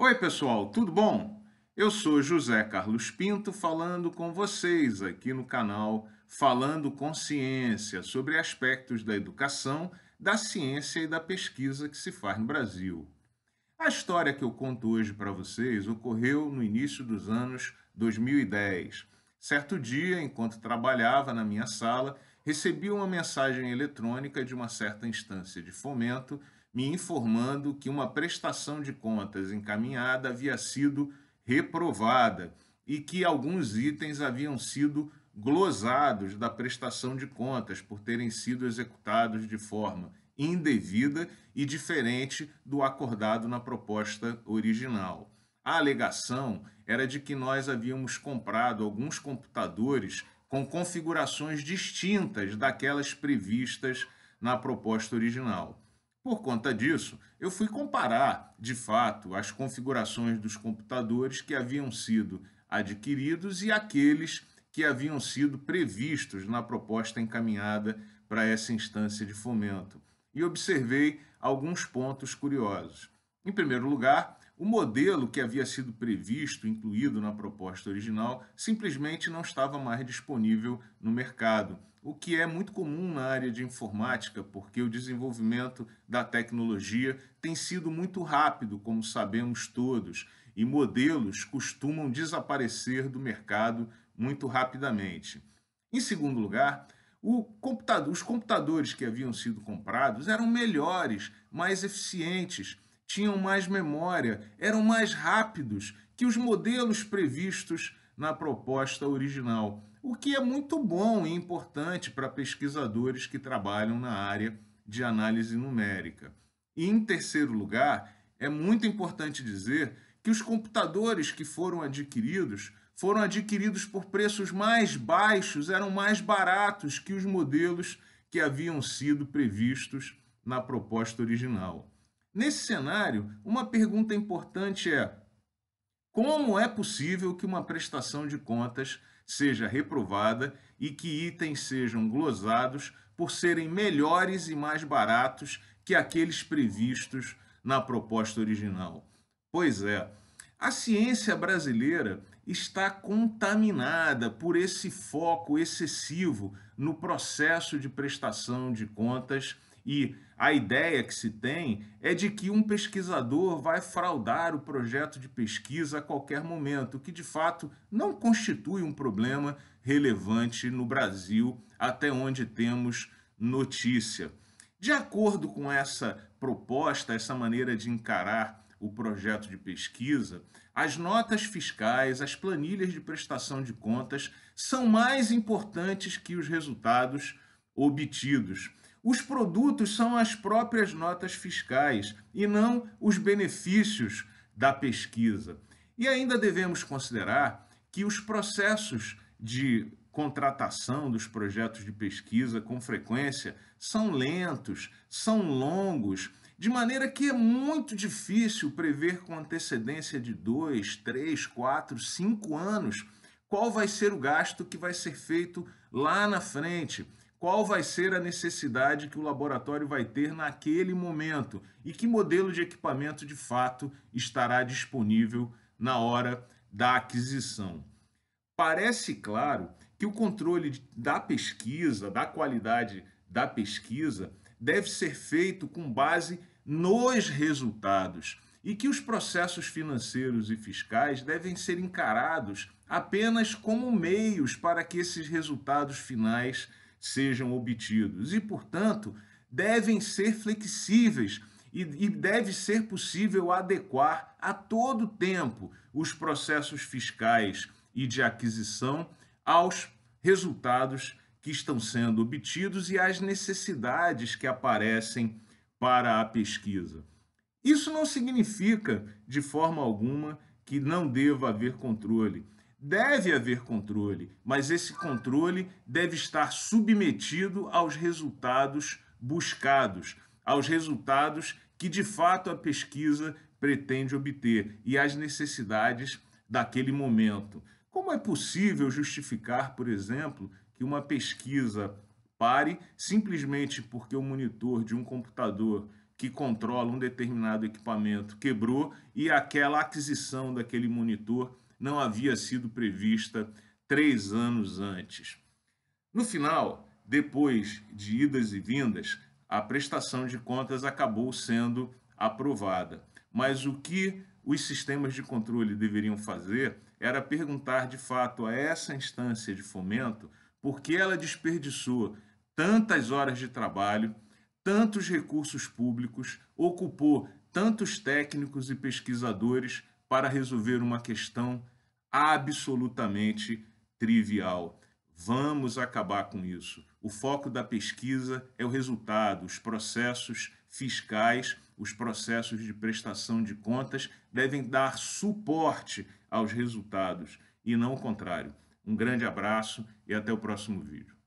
Oi, pessoal, tudo bom? Eu sou José Carlos Pinto falando com vocês aqui no canal Falando com Ciência sobre aspectos da educação, da ciência e da pesquisa que se faz no Brasil. A história que eu conto hoje para vocês ocorreu no início dos anos 2010. Certo dia, enquanto trabalhava na minha sala, recebi uma mensagem eletrônica de uma certa instância de fomento me informando que uma prestação de contas encaminhada havia sido reprovada e que alguns itens haviam sido glosados da prestação de contas por terem sido executados de forma indevida e diferente do acordado na proposta original. A alegação era de que nós havíamos comprado alguns computadores com configurações distintas daquelas previstas na proposta original. Por conta disso, eu fui comparar, de fato, as configurações dos computadores que haviam sido adquiridos e aqueles que haviam sido previstos na proposta encaminhada para essa instância de fomento. E observei alguns pontos curiosos. Em primeiro lugar, o modelo que havia sido previsto, incluído na proposta original, simplesmente não estava mais disponível no mercado, o que é muito comum na área de informática, porque o desenvolvimento da tecnologia tem sido muito rápido, como sabemos todos, e modelos costumam desaparecer do mercado muito rapidamente. Em segundo lugar, computador, os computadores que haviam sido comprados eram melhores, mais eficientes, tinham mais memória, eram mais rápidos que os modelos previstos na proposta original, o que é muito bom e importante para pesquisadores que trabalham na área de análise numérica. E, em terceiro lugar, é muito importante dizer que os computadores que foram adquiridos foram adquiridos por preços mais baixos, eram mais baratos que os modelos que haviam sido previstos na proposta original. Nesse cenário, uma pergunta importante é: como é possível que uma prestação de contas seja reprovada e que itens sejam glosados por serem melhores e mais baratos que aqueles previstos na proposta original? Pois é, a ciência brasileira está contaminada por esse foco excessivo no processo de prestação de contas e a ideia que se tem é de que um pesquisador vai fraudar o projeto de pesquisa a qualquer momento, que de fato não constitui um problema relevante no Brasil, até onde temos notícia. De acordo com essa proposta, essa maneira de encarar o projeto de pesquisa, as notas fiscais, as planilhas de prestação de contas são mais importantes que os resultados obtidos. Os produtos são as próprias notas fiscais e não os benefícios da pesquisa. E ainda devemos considerar que os processos de contratação dos projetos de pesquisa com frequência são lentos, são longos, de maneira que é muito difícil prever com antecedência de dois, três, quatro, cinco anos qual vai ser o gasto que vai ser feito lá na frente qual vai ser a necessidade que o laboratório vai ter naquele momento e que modelo de equipamento de fato estará disponível na hora da aquisição. Parece claro que o controle da pesquisa, da qualidade da pesquisa, deve ser feito com base nos resultados e que os processos financeiros e fiscais devem ser encarados apenas como meios para que esses resultados finais sejam obtidos e, portanto, devem ser flexíveis e, e deve ser possível adequar a todo tempo os processos fiscais e de aquisição aos resultados que estão sendo obtidos e às necessidades que aparecem para a pesquisa. Isso não significa, de forma alguma, que não deva haver controle. Deve haver controle, mas esse controle deve estar submetido aos resultados buscados, aos resultados que de fato a pesquisa pretende obter e às necessidades daquele momento. Como é possível justificar, por exemplo, que uma pesquisa pare simplesmente porque o monitor de um computador que controla um determinado equipamento quebrou e aquela aquisição daquele monitor não havia sido prevista três anos antes. No final, depois de idas e vindas, a prestação de contas acabou sendo aprovada. Mas o que os sistemas de controle deveriam fazer era perguntar de fato a essa instância de fomento por que ela desperdiçou tantas horas de trabalho, tantos recursos públicos, ocupou tantos técnicos e pesquisadores para resolver uma questão absolutamente trivial. Vamos acabar com isso. O foco da pesquisa é o resultado, os processos fiscais, os processos de prestação de contas devem dar suporte aos resultados e não o contrário. Um grande abraço e até o próximo vídeo.